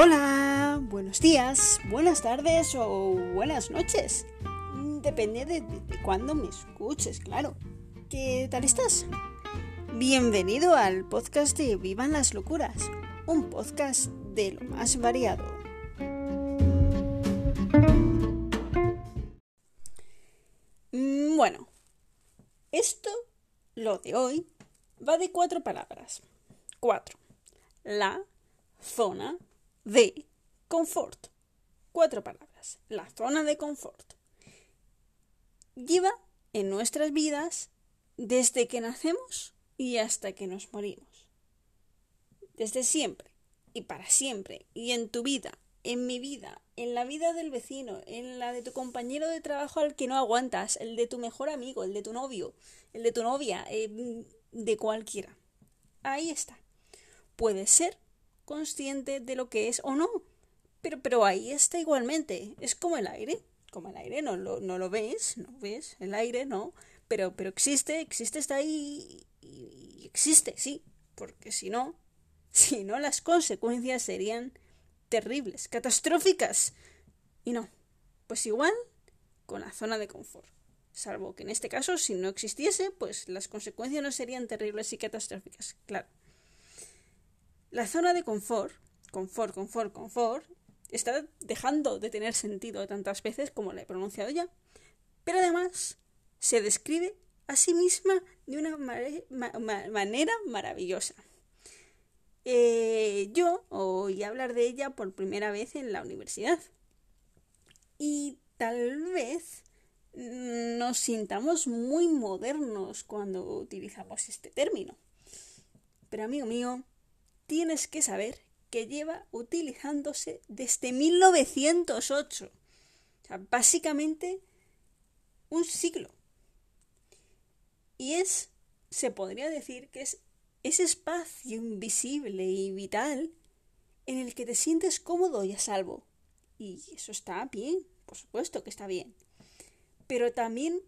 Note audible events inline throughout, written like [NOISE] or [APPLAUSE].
Hola, buenos días, buenas tardes o buenas noches. Depende de, de, cuándo me escuches, claro. ¿Qué tal estás? Bienvenido al podcast de Vivan las Locuras, un podcast de lo más variado. Mm, bueno, esto, lo de hoy, va de cuatro palabras. Cuatro. La zona de confort. Cuatro palabras. La zona de confort. Lleva en nuestras vidas desde que nacemos y hasta que nos morimos. Desde siempre y para siempre y en tu vida, en mi vida, en la vida del vecino, en la de tu compañero de trabajo al que no aguantas, el de tu mejor amigo, el de tu novio, el de tu novia, eh, de cualquiera. Ahí está. Puede ser consciente de lo que es o no. Pero, pero ahí está igualmente. Es como el aire. Como el aire, no lo, no lo ves, no ves el aire, no. Pero, pero existe, existe, está ahí y, existe, sí. Porque si no, [LAUGHS] si no, las consecuencias serían terribles, catastróficas. Y no. Pues igual con la zona de confort. Salvo que en este caso, si no existiese, pues las consecuencias no serían terribles y catastróficas, claro. La zona de confort, confort, confort, confort, está dejando de tener sentido tantas veces como la he pronunciado ya, pero además se describe a sí misma de una manera maravillosa. Eh, yo oí hablar de ella por primera vez en la universidad y tal vez nos sintamos muy modernos cuando utilizamos este término. Pero amigo mío, tienes que saber que lleva utilizándose desde 1908. O sea, básicamente un siglo. Y es, se podría decir que es ese espacio invisible y vital en el que te sientes cómodo y a salvo. Y eso está bien, por supuesto que está bien. Pero también,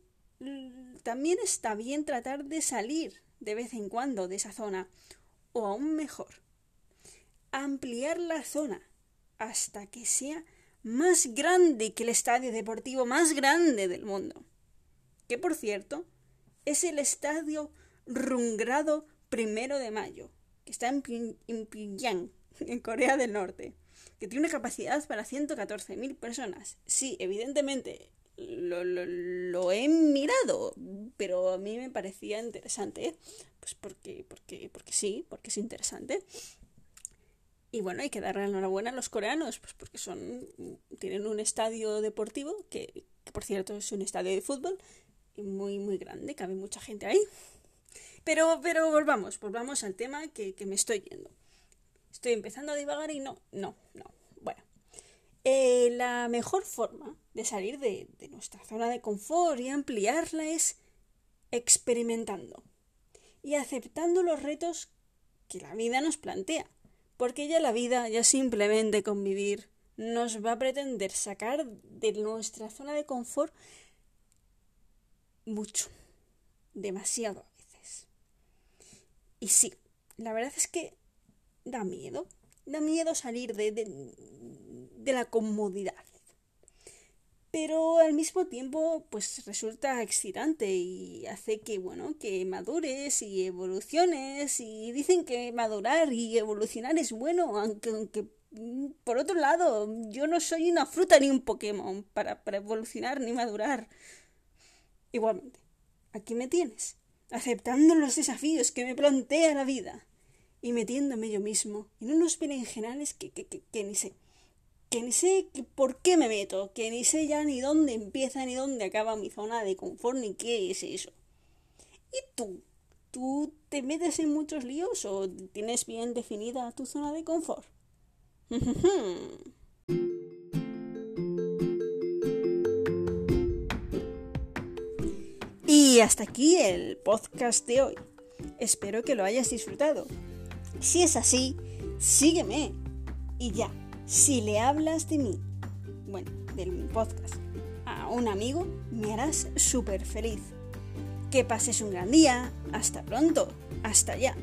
también está bien tratar de salir de vez en cuando de esa zona, o aún mejor, ampliar la zona hasta que sea más grande que el estadio deportivo más grande del mundo. Que por cierto, es el estadio Rungrado Primero de Mayo, que está en, Pyongyang, en Corea del Norte, que tiene una capacidad para 114.000 personas. Sí, evidentemente lo, lo, he mirado, pero a mí me parecía interesante, pues porque, porque, porque sí, porque es interesante. Y bueno, hay que darle enhorabuena a los coreanos, pues porque son tienen un estadio deportivo, que, por cierto es un estadio de fútbol, muy, muy grande, cabe mucha gente ahí. Pero, pero volvamos, volvamos al tema que, me estoy yendo. Estoy empezando a divagar y no, no, no. Bueno, eh, la mejor forma de salir de, de nuestra zona de confort y ampliarla es experimentando y aceptando los retos que la vida nos plantea porque ya la vida, ya simplemente convivir, nos va a pretender sacar de nuestra zona de confort mucho, demasiado a veces. Y sí, la verdad es que da miedo, da miedo salir de, de, de la comodidad pero al mismo tiempo pues resulta excitante y hace que bueno que madures y evoluciones y dicen que madurar y evolucionar es bueno aunque, aunque mm, por otro lado yo no soy una fruta ni un Pokémon para, para evolucionar ni madurar. Igualmente aquí me tienes aceptando los desafíos que me plantea la vida y metiéndome yo mismo en unos berenjenales que, que, que, que ni sé que ni sé por qué me meto, que ni sé ya ni dónde empieza ni dónde acaba mi zona de confort ni qué es eso. ¿Y tú? ¿Tú te metes en muchos líos o tienes bien definida tu zona de confort? [LAUGHS] y hasta aquí el podcast de hoy. Espero que lo hayas disfrutado. Si es así, sígueme. Y ya si le hablas de mí, bueno, del podcast, a un amigo, me harás súper feliz. Que pases un gran día. Hasta pronto. Hasta ya.